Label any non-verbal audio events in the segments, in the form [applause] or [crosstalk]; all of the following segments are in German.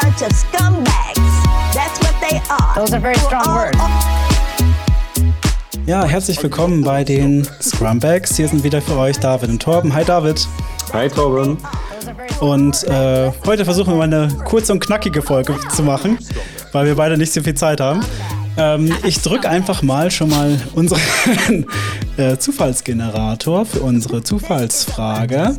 bunch of scumbags. That's what they are. Those are very strong words. Ja, herzlich willkommen bei den Scrumbags. Hier sind wieder für euch David und Torben. Hi David. Hi Torben. Und äh, heute versuchen wir mal eine kurze und knackige Folge zu machen, weil wir beide nicht so viel Zeit haben. Ähm, ich drücke einfach mal schon mal unseren [laughs] äh, Zufallsgenerator für unsere Zufallsfrage.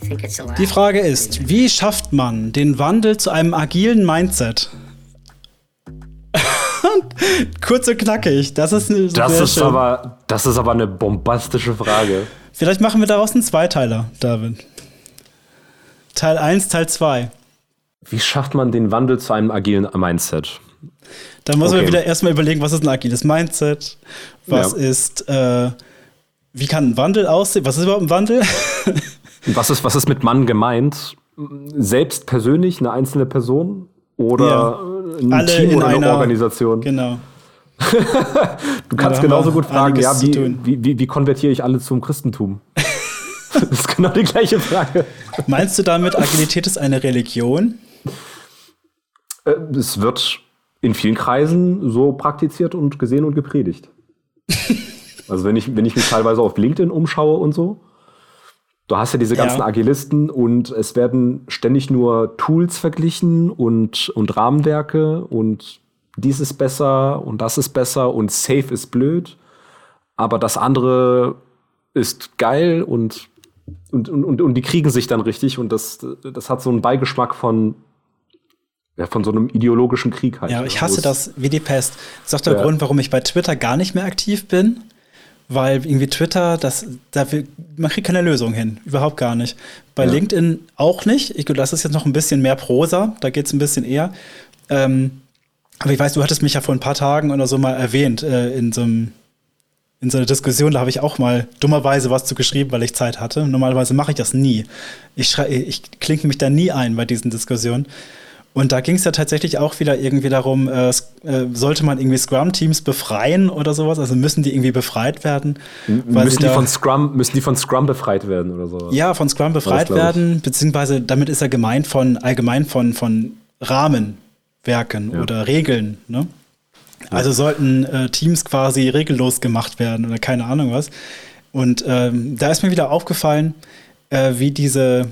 Think it's allowed. Die Frage ist, wie schafft man den Wandel zu einem agilen Mindset? [laughs] Kurz und knackig, das ist eine Das ist, schön. aber, das ist aber eine bombastische Frage. Vielleicht machen wir daraus einen Zweiteiler, David. Teil 1, Teil 2. Wie schafft man den Wandel zu einem agilen Mindset? Da muss man Okay. wieder erstmal überlegen, was ist ein agiles Mindset? Was Ja. ist, äh, wie kann ein Wandel aussehen? Was ist überhaupt ein Wandel? [laughs] Was ist, was ist mit Mann gemeint? Selbst persönlich, eine einzelne Person? Oder Ja. ein Alle Team in oder eine einer- Organisation? genau. [laughs] Du kannst haben genauso gut fragen, ja, wie, wie, wie, wie konvertiere ich alle zum Christentum? [laughs] das ist genau die gleiche Frage. Meinst du damit, Agilität ist eine Religion? Äh, Es wird in vielen Kreisen so praktiziert und gesehen und gepredigt. [laughs] also wenn ich, wenn ich mich teilweise auf LinkedIn umschaue und so, du hast ja diese ganzen Ja. Agilisten und es werden ständig nur Tools verglichen und, und Rahmenwerke und dies ist besser und das ist besser und safe ist blöd, aber das andere ist geil und, und, und, und, die kriegen sich dann richtig und das, das hat so einen Beigeschmack von ja, von so einem ideologischen Krieg halt. Ja, ne, ich hasse das wie die Pest. Das ist auch der Ja. Grund, warum ich bei Twitter gar nicht mehr aktiv bin. Weil irgendwie Twitter, das, da will, man kriegt keine Lösung hin. Überhaupt gar nicht. Bei Ja. LinkedIn auch nicht. Ich, das ist jetzt noch ein bisschen mehr Prosa. Da geht es ein bisschen eher. Ähm, aber ich weiß, du hattest mich ja vor ein paar Tagen oder so mal erwähnt äh, in so einem in so einer Diskussion, da habe ich auch mal dummerweise was zu geschrieben, weil ich Zeit hatte. Normalerweise mache ich das nie. Ich, schrei- ich klinke mich da nie ein bei diesen Diskussionen. Und da ging es ja tatsächlich auch wieder irgendwie darum, äh, äh, sollte man irgendwie Scrum-Teams befreien oder sowas? Also müssen die irgendwie befreit werden? weil müssen die, von Scrum, müssen die von Scrum befreit werden oder so? ja, von Scrum befreit werden, beziehungsweise damit ist er gemeint von allgemein von, von Rahmenwerken Ja. oder Regeln. Ne? Also sollten äh, Teams quasi regellos gemacht werden oder keine Ahnung was. Und ähm, da ist mir wieder aufgefallen, äh, wie diese,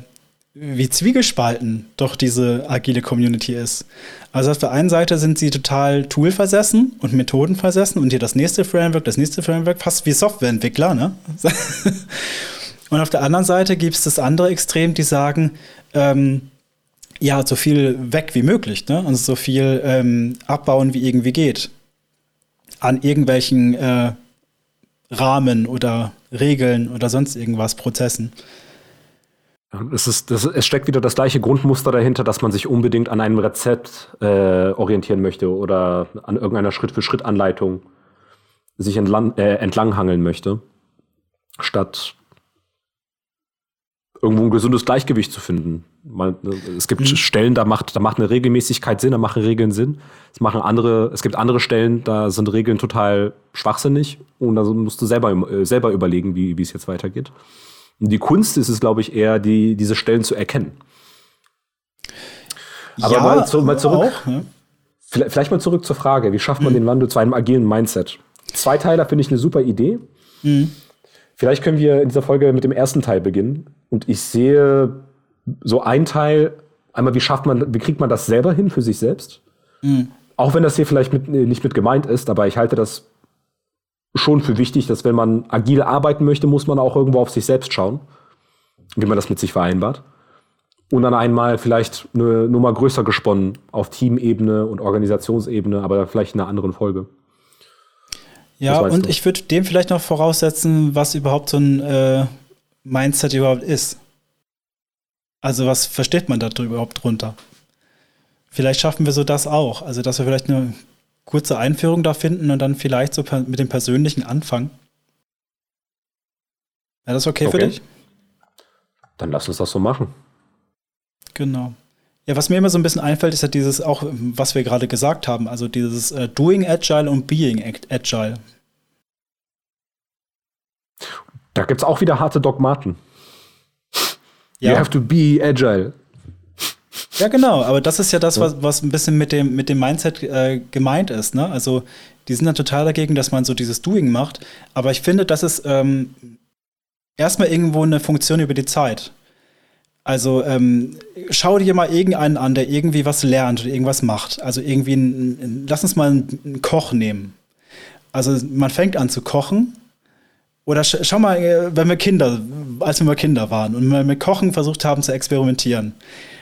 wie zwiegespalten doch diese agile Community ist. Also auf der einen Seite sind sie total toolversessen und methodenversessen und hier das nächste Framework, das nächste Framework, fast wie Softwareentwickler, ne? [laughs] Und auf der anderen Seite gibt es das andere Extrem, die sagen, ähm, ja, so viel weg wie möglich, ne? Also so viel ähm, abbauen, wie irgendwie geht. An irgendwelchen äh, Rahmen oder Regeln oder sonst irgendwas, Prozessen. Es, ist, das, es steckt wieder das gleiche Grundmuster dahinter, dass man sich unbedingt an einem Rezept äh, orientieren möchte oder an irgendeiner Schritt-für-Schritt-Anleitung sich entlang, äh, entlanghangeln möchte, statt irgendwo ein gesundes Gleichgewicht zu finden. Man, es gibt Stellen, da macht, da macht eine Regelmäßigkeit Sinn, da machen Regeln Sinn. Es, machen andere, es gibt andere Stellen, da sind Regeln total schwachsinnig und da musst du selber, äh, selber überlegen, wie, wie es jetzt weitergeht. Und die Kunst ist es, glaube ich, eher, die, diese Stellen zu erkennen. Aber mal zu- mal zurück. Auch, ne? Vielleicht, mal zurück zur Frage, wie schafft man den Wandel zu einem agilen Mindset? Zweiteiler finde ich eine super Idee. Vielleicht können wir in dieser Folge mit dem ersten Teil beginnen. Und ich sehe so ein Teil, einmal, wie schafft man, wie kriegt man das selber hin für sich selbst? Auch wenn das hier vielleicht mit, nicht mit gemeint ist, aber ich halte das schon für wichtig, dass wenn man agil arbeiten möchte, muss man auch irgendwo auf sich selbst schauen, wie man das mit sich vereinbart. Und dann einmal vielleicht eine Nummer größer gesponnen auf Teamebene und Organisationsebene, aber vielleicht in einer anderen Folge. Ja, und du? ich würde dem vielleicht noch voraussetzen, was überhaupt so ein äh, Mindset überhaupt ist. Also was versteht man da überhaupt drunter? Vielleicht schaffen wir so das auch. Also dass wir vielleicht eine kurze Einführung da finden und dann vielleicht so mit dem persönlichen Anfang. Wäre das okay, für Okay. dich? Dann lass uns das so machen. Genau. Ja, was mir immer so ein bisschen einfällt, ist ja dieses auch, was wir gerade gesagt haben, also dieses äh, Doing Agile und Being Agile. Da gibt es auch wieder harte Dogmaten. Ja. You have to be agile. Ja, genau, aber das ist ja das, was, was ein bisschen mit dem, mit dem Mindset äh, gemeint ist. Ne? Also, die sind dann total dagegen, dass man so dieses Doing macht. Aber ich finde, das ist ähm, erstmal irgendwo eine Funktion über die Zeit. Also, ähm, schau dir mal irgendeinen an, der irgendwie was lernt oder irgendwas macht. Also, irgendwie, ein, ein, lass uns mal einen, einen Koch nehmen. Also, man fängt an zu kochen oder sch schau mal, äh, wenn wir Kinder, als wir mal Kinder waren und wir mit Kochen versucht haben zu experimentieren,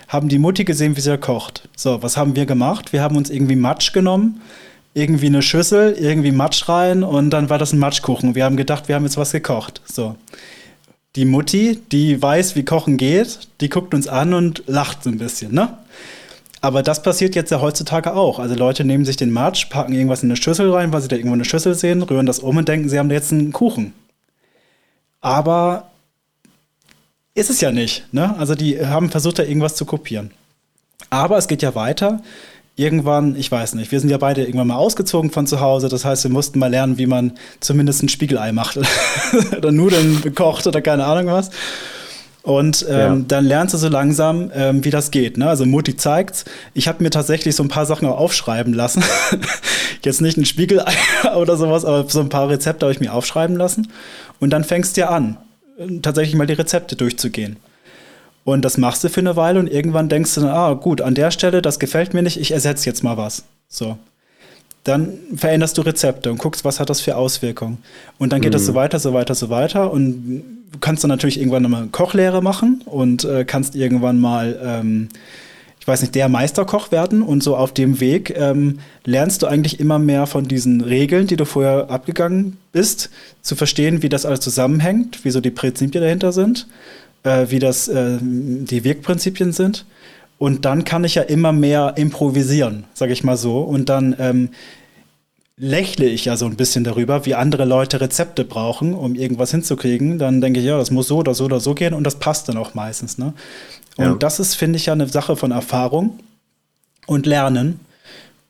haben die Mutti gesehen, wie sie kocht. So, was haben wir gemacht? Wir haben uns irgendwie Matsch genommen, irgendwie eine Schüssel, irgendwie Matsch rein und dann war das ein Matschkuchen. Wir haben gedacht, wir haben jetzt was gekocht. So. Die Mutti, die weiß, wie Kochen geht, die guckt uns an und lacht so ein bisschen, ne? Aber das passiert jetzt ja heutzutage auch. Also Leute nehmen sich den Matsch, packen irgendwas in eine Schüssel rein, weil sie da irgendwo eine Schüssel sehen, rühren das um und denken, sie haben jetzt einen Kuchen. Aber ist es ja nicht. Ne? Also die haben versucht, da irgendwas zu kopieren. Aber es geht ja weiter. Irgendwann, ich weiß nicht, wir sind ja beide irgendwann mal ausgezogen von zu Hause. Das heißt, wir mussten mal lernen, wie man zumindest ein Spiegelei macht [laughs] oder Nudeln kocht oder keine Ahnung was. Und ähm, ja. dann lernst du so langsam, ähm, wie das geht. Ne? Also Mutti zeigt's. Ich habe mir tatsächlich so ein paar Sachen auch aufschreiben lassen. [laughs] Jetzt nicht ein Spiegelei [laughs] oder sowas, aber so ein paar Rezepte habe ich mir aufschreiben lassen. Und dann fängst du ja an tatsächlich mal die Rezepte durchzugehen. Und das machst du für eine Weile und irgendwann denkst du, ah, gut, an der Stelle, das gefällt mir nicht, ich ersetze jetzt mal was. So. Dann veränderst du Rezepte und guckst, was hat das für Auswirkungen. Und dann geht mhm. so weiter, so weiter, so weiter. Und du kannst dann natürlich irgendwann nochmal Kochlehre machen und äh, kannst irgendwann mal ähm, weiß nicht, der Meisterkoch werden und so auf dem Weg ähm, lernst du eigentlich immer mehr von diesen Regeln, die du vorher abgegangen bist, zu verstehen, wie das alles zusammenhängt, wie so die Prinzipien dahinter sind, äh, wie das äh, die Wirkprinzipien sind. Und dann kann ich ja immer mehr improvisieren, sage ich mal so. Und dann ähm, lächle ich ja so ein bisschen darüber, wie andere Leute Rezepte brauchen, um irgendwas hinzukriegen. Dann denke ich, ja, das muss so oder so oder so gehen und das passt dann auch meistens. Ne? Und ja. das ist, finde ich, ja eine Sache von Erfahrung und Lernen.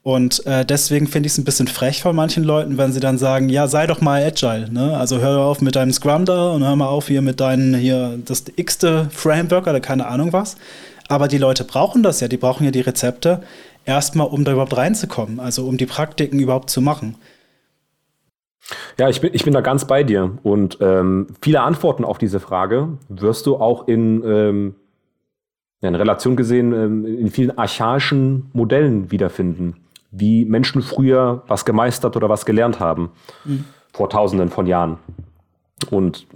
Und äh, deswegen finde ich es ein bisschen frech von manchen Leuten, wenn sie dann sagen, ja, sei doch mal agile, ne? Also hör auf mit deinem Scrum da und hör mal auf hier mit deinem hier das x-te Framework oder keine Ahnung was. Aber die Leute brauchen das ja, die brauchen ja die Rezepte erstmal, um da überhaupt reinzukommen, also um die Praktiken überhaupt zu machen. Ja, ich bin, ich bin da ganz bei dir. Und ähm, viele Antworten auf diese Frage wirst du auch in ähm, ja, in Relation gesehen ähm, in vielen archaischen Modellen wiederfinden, wie Menschen früher was gemeistert oder was gelernt haben, mhm. vor tausenden von Jahren. Und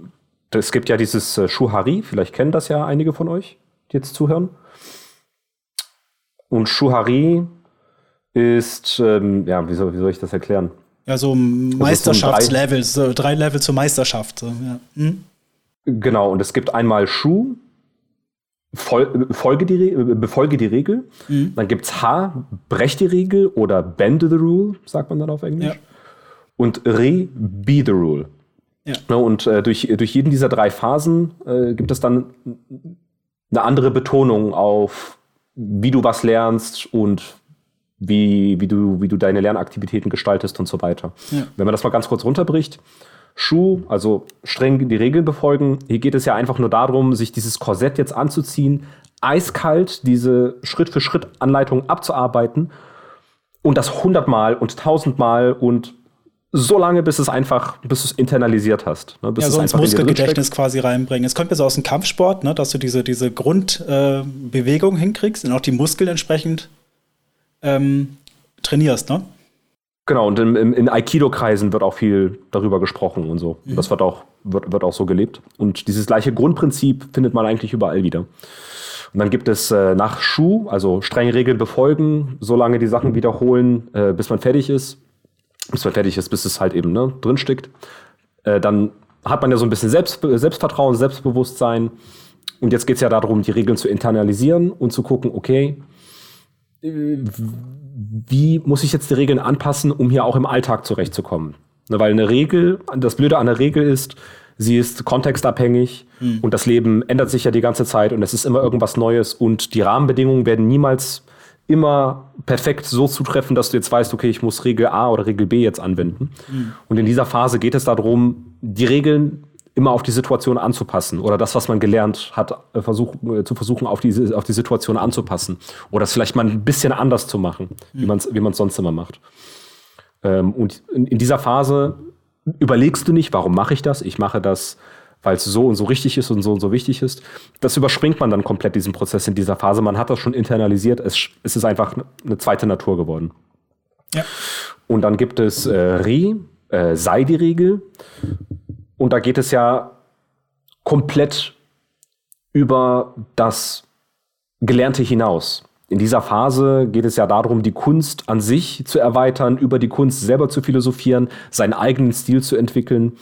es gibt ja dieses äh, Shuhari, vielleicht kennen das ja einige von euch, die jetzt zuhören. Und Shuhari ist, ähm, ja, wie soll, wie soll ich das erklären? Ja, so Meisterschaftslevel, so drei, Level zur Meisterschaft. So, ja. hm? Genau, und es gibt einmal Shu, Fol folge die befolge die Regel. Mhm. Dann gibt es H, brech die Regel oder bend the rule, sagt man dann auf Englisch. Ja. Und Re, be the rule. Ja. Und äh, durch, durch jeden dieser drei Phasen äh, gibt es dann eine andere Betonung auf, wie du was lernst und wie, wie, du, wie du deine Lernaktivitäten gestaltest und so weiter. Ja. Wenn man das mal ganz kurz runterbricht, Schuh, also streng die Regeln befolgen. Hier geht es ja einfach nur darum, sich dieses Korsett jetzt anzuziehen, eiskalt diese Schritt für Schritt Anleitung abzuarbeiten und das hundertmal und tausendmal und so lange, bis es einfach, bis du es internalisiert hast. Ne, bis ja, so ins Muskelgedächtnis quasi reinbringen. Es kommt ja so aus dem Kampfsport, ne, dass du diese, diese Grundbewegung äh, hinkriegst und auch die Muskeln entsprechend ähm, trainierst, ne? Genau, und in, in, Aikido-Kreisen wird auch viel darüber gesprochen und so. Mhm. Das wird auch, wird, wird auch so gelebt. Und dieses gleiche Grundprinzip findet man eigentlich überall wieder. Und dann gibt es äh, nach Schuh, also strenge Regeln befolgen, so lange die Sachen wiederholen, äh, bis man fertig ist. Bis man fertig ist, bis es halt eben ne, drinsteckt. Äh, dann hat man ja so ein bisschen Selbst, Selbstvertrauen, Selbstbewusstsein. Und jetzt geht es ja darum, die Regeln zu internalisieren und zu gucken, okay, wie muss ich jetzt die Regeln anpassen, um hier auch im Alltag zurechtzukommen? Ne, weil eine Regel, das Blöde an der Regel ist, sie ist kontextabhängig und das Leben ändert sich ja die ganze Zeit und es ist immer irgendwas Neues und die Rahmenbedingungen werden niemals immer perfekt so zutreffen, dass du jetzt weißt, okay, ich muss Regel A oder Regel B jetzt anwenden. Und in dieser Phase geht es darum, die Regeln immer auf die Situation anzupassen oder das, was man gelernt hat, äh, versuch, äh, zu versuchen, auf die, auf die Situation anzupassen oder es vielleicht mal ein bisschen anders zu machen, wie man es wie man's sonst immer macht. Ähm, und in, in dieser Phase überlegst du nicht, warum mache ich das? Ich mache das, weil es so und so richtig ist und so und so wichtig ist. Das überspringt man dann komplett diesen Prozess in dieser Phase. Man hat das schon internalisiert. Es, es ist einfach eine zweite Natur geworden. Ja. Und dann gibt es äh, Re, äh, sei die Regel. Und da geht es ja komplett über das Gelernte hinaus. In dieser Phase geht es ja darum, die Kunst an sich zu erweitern, über die Kunst selber zu philosophieren, seinen eigenen Stil zu entwickeln.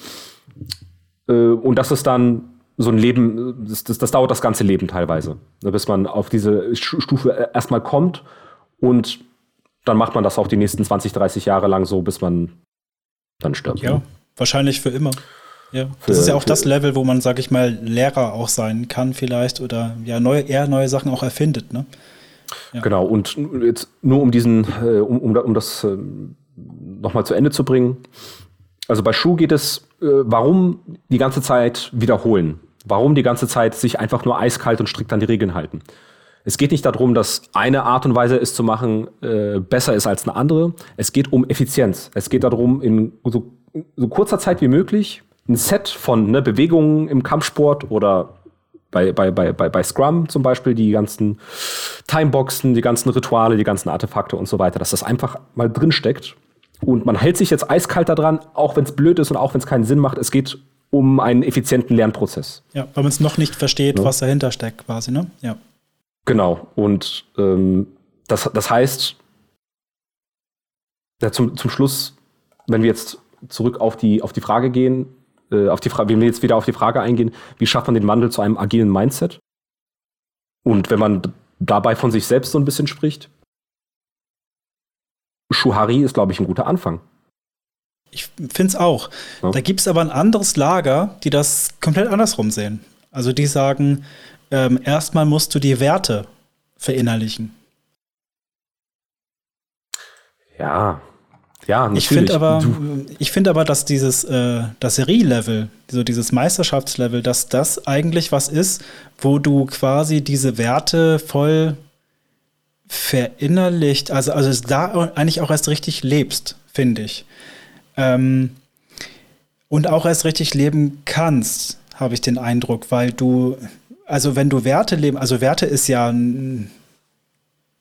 Äh, Und das ist dann so ein Leben, das, das, das dauert das ganze Leben teilweise, ne, bis man auf diese Stu- Stufe erstmal kommt und dann macht man das auch die nächsten 20, 30 Jahre lang so, bis man dann stirbt. Ja, wahrscheinlich für immer. Ja, Für- das ist ja auch das Level, wo man, sag ich mal, Lehrer auch sein kann vielleicht oder ja neue, eher neue Sachen auch erfindet. Ne? Genau, und jetzt nur um diesen, äh, um, um, um das äh, nochmal zu Ende zu bringen. Also bei Schuh geht es, äh, warum die ganze Zeit wiederholen? Warum die ganze Zeit sich einfach nur eiskalt und strikt an die Regeln halten? Es geht nicht darum, dass eine Art und Weise es zu machen äh, besser ist als eine andere. Es geht um Effizienz. Es geht darum, in so, so kurzer Zeit wie möglich ein Set von ne, Bewegungen im Kampfsport oder bei, bei, bei, bei, Scrum zum Beispiel die ganzen Timeboxen, die ganzen Rituale, die ganzen Artefakte und so weiter, dass das einfach mal drin steckt. Und man hält sich jetzt eiskalt daran, auch wenn es blöd ist und auch wenn es keinen Sinn macht. Es geht um einen effizienten Lernprozess. Ja, weil man es noch nicht versteht, was dahinter steckt, quasi, ne? Ja. Genau. Und ähm, das, das heißt, ja, zum, zum Schluss, wenn wir jetzt zurück auf die, auf die Frage gehen, äh, auf die Frage, wenn wir jetzt wieder auf die Frage eingehen, wie schafft man den Wandel zu einem agilen Mindset? Und wenn man dabei von sich selbst so ein bisschen spricht, Shuhari ist, glaube ich, ein guter Anfang. Ich finde es auch. Ja. Da gibt es aber ein anderes Lager, die das komplett andersrum sehen. Also die sagen, ähm, erstmal musst du die Werte verinnerlichen. Ja, ja, natürlich. Ich finde aber, ich finde aber, dass dieses äh, das Serie-Level, so dieses Meisterschaftslevel, dass das eigentlich was ist, wo du quasi diese Werte voll verinnerlicht, also also da eigentlich auch erst richtig lebst, finde ich. Ähm, und auch erst richtig leben kannst, habe ich den Eindruck, weil du, also wenn du Werte leben, also Werte ist ja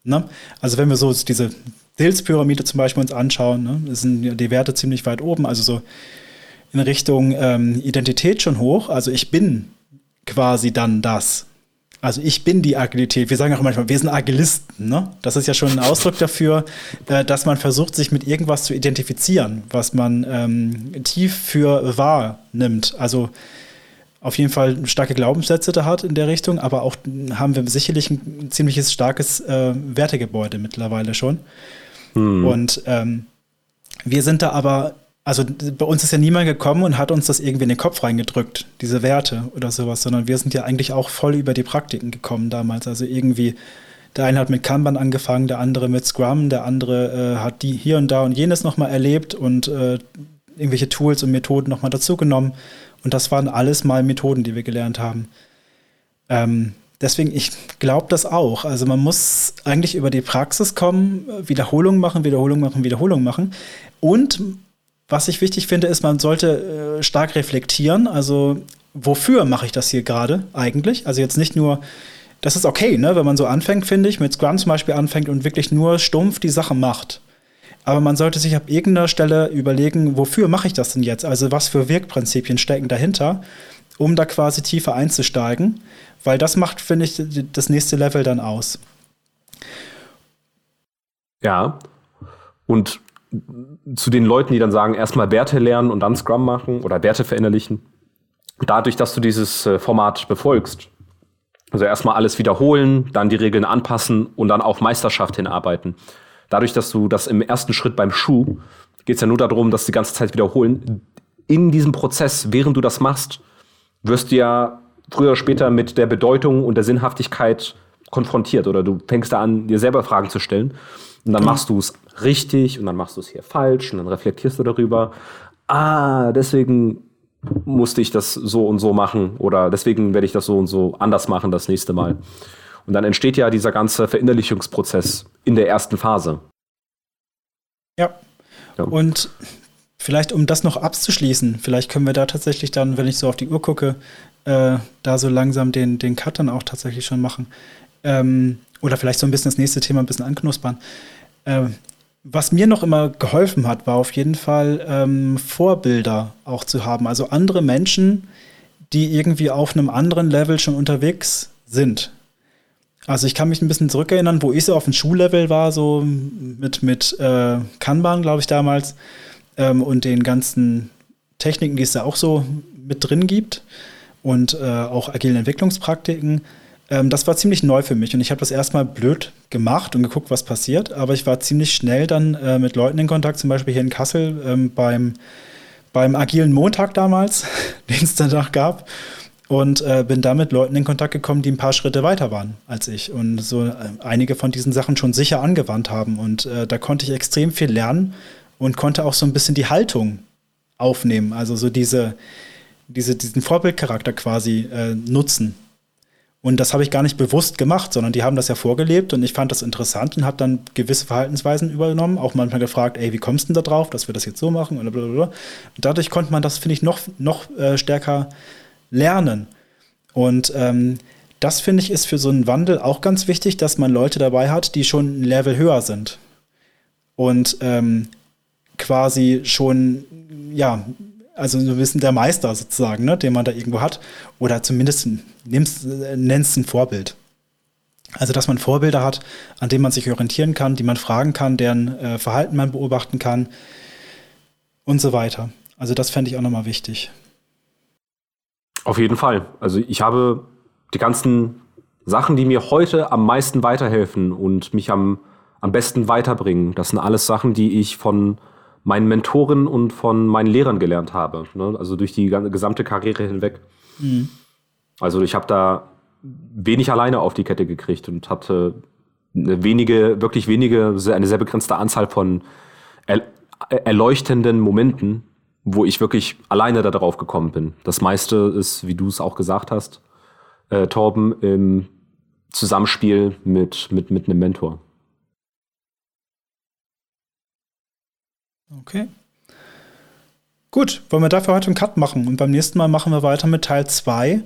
Ne? Also wenn wir so diese Hilfspyramide zum Beispiel uns anschauen, ne, sind die Werte ziemlich weit oben, also so in Richtung ähm, Identität schon hoch. Also ich bin quasi dann das. Also ich bin die Agilität. Wir sagen auch manchmal, wir sind Agilisten. Ne? Das ist ja schon ein Ausdruck dafür, äh, dass man versucht, sich mit irgendwas zu identifizieren, was man ähm, tief für wahr nimmt. Also auf jeden Fall starke Glaubenssätze da hat in der Richtung, aber auch haben wir sicherlich ein ziemliches starkes äh, Wertegebäude mittlerweile schon. Und ähm, wir sind da aber, also bei uns ist ja niemand gekommen und hat uns das irgendwie in den Kopf reingedrückt, diese Werte oder sowas, sondern wir sind ja eigentlich auch voll über die Praktiken gekommen damals. Also irgendwie, der eine hat mit Kanban angefangen, der andere mit Scrum, der andere äh, hat die hier und da und jenes nochmal erlebt und äh, irgendwelche Tools und Methoden nochmal dazugenommen. Und das waren alles mal Methoden, die wir gelernt haben. Ähm, deswegen, ich glaube das auch. Also man muss eigentlich über die Praxis kommen, Wiederholung machen, Wiederholung machen, Wiederholung machen. Und was ich wichtig finde, ist, man sollte äh, stark reflektieren. Also wofür mache ich das hier gerade eigentlich? Also jetzt nicht nur, das ist okay, ne, wenn man so anfängt, finde ich, mit Scrum zum Beispiel anfängt und wirklich nur stumpf die Sache macht. Aber man sollte sich ab irgendeiner Stelle überlegen, wofür mache ich das denn jetzt? Also was für Wirkprinzipien stecken dahinter, um da quasi tiefer einzusteigen, weil das macht, finde ich, das nächste Level dann aus. Ja. Und zu den Leuten, die dann sagen, erstmal Werte lernen und dann Scrum machen oder Werte verinnerlichen. Dadurch, dass du dieses äh, Format befolgst, also erstmal alles wiederholen, dann die Regeln anpassen und dann auf Meisterschaft hinarbeiten. Dadurch, dass du das im ersten Schritt beim Schuh geht es ja nur darum, dass die ganze Zeit wiederholen. In diesem Prozess, während du das machst, wirst du ja früher oder später mit der Bedeutung und der Sinnhaftigkeit konfrontiert oder du fängst da an, dir selber Fragen zu stellen und dann machst du es richtig und dann machst du es hier falsch und dann reflektierst du darüber. Ah, deswegen musste ich das so und so machen oder deswegen werde ich das so und so anders machen das nächste Mal. Und dann entsteht ja dieser ganze Verinnerlichungsprozess in der ersten Phase. Ja. Ja. Und vielleicht, um das noch abzuschließen, vielleicht können wir da tatsächlich dann, wenn ich so auf die Uhr gucke, äh, da so langsam den, den Cut dann auch tatsächlich schon machen. Ähm, oder vielleicht so ein bisschen das nächste Thema ein bisschen anknuspern. Ähm, was mir noch immer geholfen hat, war auf jeden Fall ähm, Vorbilder auch zu haben. Also andere Menschen, die irgendwie auf einem anderen Level schon unterwegs sind. Also ich kann mich ein bisschen zurückerinnern, wo ich so auf dem Schullevel war, so mit, mit äh, Kanban, glaube ich, damals, ähm, und den ganzen Techniken, die es da auch so mit drin gibt und äh, auch agilen Entwicklungspraktiken. Ähm, das war ziemlich neu für mich und ich habe das erstmal blöd gemacht und geguckt, was passiert, aber ich war ziemlich schnell dann äh, mit Leuten in Kontakt, zum Beispiel hier in Kassel ähm, beim, beim agilen Montag damals, [laughs] den es danach gab und äh, bin da mit Leuten in Kontakt gekommen, die ein paar Schritte weiter waren als ich und so äh, einige von diesen Sachen schon sicher angewandt haben. Und äh, da konnte ich extrem viel lernen und konnte auch so ein bisschen die Haltung aufnehmen, also so diese, diese, diesen Vorbildcharakter quasi äh, nutzen. Und das habe ich gar nicht bewusst gemacht, sondern die haben das ja vorgelebt und ich fand das interessant und habe dann gewisse Verhaltensweisen übernommen, auch manchmal gefragt, ey, wie kommst du denn da drauf, dass wir das jetzt so machen und dadurch konnte man das, finde ich, noch, noch äh, stärker lernen. Und ähm, das finde ich ist für so einen Wandel auch ganz wichtig, dass man Leute dabei hat, die schon ein Level höher sind. Und ähm, quasi schon, ja, also so ein bisschen der Meister sozusagen, ne, den man da irgendwo hat. Oder zumindest nimmst, äh, nennst ein Vorbild. Also, dass man Vorbilder hat, an denen man sich orientieren kann, die man fragen kann, deren äh, Verhalten man beobachten kann und so weiter. Also, das fände ich auch nochmal wichtig. Auf jeden Fall. Also ich habe die ganzen Sachen, die mir heute am meisten weiterhelfen und mich am, am besten weiterbringen, das sind alles Sachen, die ich von meinen Mentoren und von meinen Lehrern gelernt habe. Ne? Also durch die gesamte Karriere hinweg. Also ich habe da wenig alleine auf die Kette gekriegt und hatte eine wenige, wirklich wenige, eine sehr begrenzte Anzahl von er, erleuchtenden Momenten, wo ich wirklich alleine da drauf gekommen bin. Das meiste ist, wie du es auch gesagt hast, äh, Torben, im Zusammenspiel mit, mit, mit einem Mentor. Okay. Gut, wollen wir dafür heute einen Cut machen und beim nächsten Mal machen wir weiter mit Teil 2,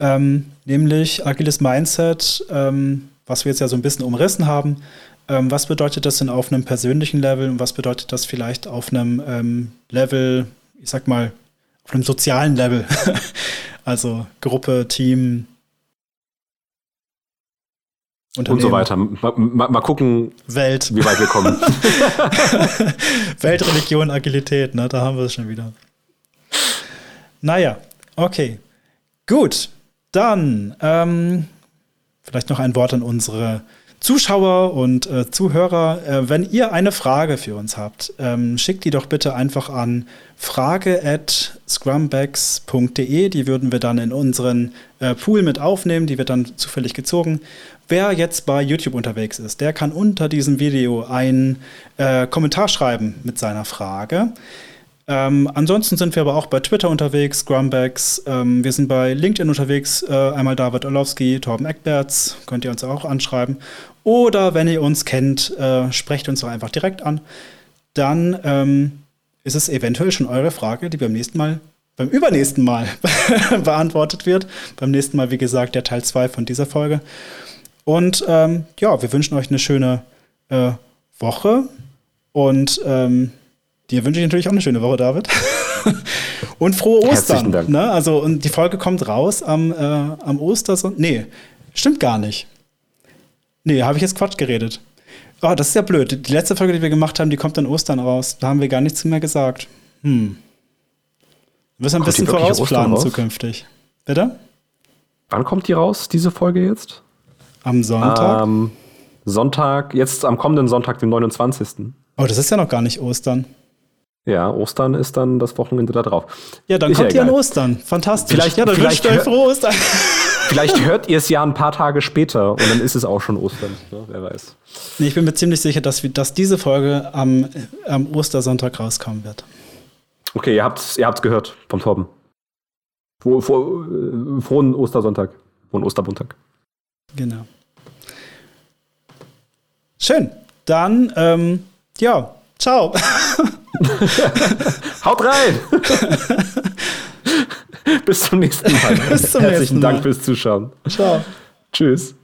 ähm, nämlich agiles Mindset, ähm, was wir jetzt ja so ein bisschen umrissen haben. Ähm, was bedeutet das denn auf einem persönlichen Level und was bedeutet das vielleicht auf einem ähm, Level, ich sag mal, auf einem sozialen Level? [laughs] also Gruppe, Team. Und so weiter. Mal, mal, mal gucken, Welt. wie weit wir kommen. [laughs] [laughs] Weltreligion, Agilität, ne? Da haben wir es schon wieder. Naja, okay. Gut. Dann ähm, vielleicht noch ein Wort an unsere Zuschauer und äh, Zuhörer. Äh, wenn ihr eine Frage für uns habt, ähm, schickt die doch bitte einfach an frage at scrumbags.de. Die würden wir dann in unseren äh, Pool mit aufnehmen. Die wird dann zufällig gezogen. Wer jetzt bei YouTube unterwegs ist, der kann unter diesem Video einen äh, Kommentar schreiben mit seiner Frage. Ähm, ansonsten sind wir aber auch bei Twitter unterwegs, Scrumbags. Ähm, wir sind bei LinkedIn unterwegs. Äh, einmal David Orlowski, Torben Eckberts. Könnt ihr uns auch anschreiben. Oder wenn ihr uns kennt, äh, sprecht uns doch einfach direkt an. Dann ähm, ist es eventuell schon eure Frage, die beim nächsten Mal, beim übernächsten Mal [laughs] beantwortet wird. Beim nächsten Mal, wie gesagt, der Teil 2 von dieser Folge. Und ähm, ja, wir wünschen euch eine schöne äh, Woche. Und ähm, dir wünsche ich natürlich auch eine schöne Woche, David. [laughs] und frohe Herzlichen Ostern. Dank. Ne? Also, und die Folge kommt raus am, äh, am Ostersonntag. Nee, stimmt gar nicht. Nee, habe ich jetzt Quatsch geredet. Oh, das ist ja blöd. Die letzte Folge, die wir gemacht haben, die kommt an Ostern raus. Da haben wir gar nichts mehr gesagt. Hm. Wir müssen ein Kommt bisschen vorausplanen raus? zukünftig. Bitte? Wann kommt die raus, diese Folge jetzt? Am Sonntag? Am Sonntag, jetzt am kommenden Sonntag, dem 29. Oh, das ist ja noch gar nicht Ostern. Ja, Ostern ist dann das Wochenende da drauf. Ja, dann Ist kommt ja ihr an. Ostern. Fantastisch. Vielleicht- ja, dann vielleicht wünscht euch frohe Ostern. [laughs] Vielleicht hört ihr es ja ein paar Tage später und dann ist es auch schon Ostern. Ne? Wer weiß. nee, ich bin mir ziemlich sicher, dass, wir, dass diese Folge am, am Ostersonntag rauskommen wird. Okay, ihr habt's, ihr habt's gehört vom Torben. Fro, fro, äh, frohen Ostersonntag. Frohen Ostermontag. Genau. Schön. Dann, ähm, ja, ciao. [laughs] [laughs] Haut rein! [laughs] Bis zum nächsten Mal. Bis zum Herzlichen nächsten Dank Mal. fürs Zuschauen. ciao. Tschüss.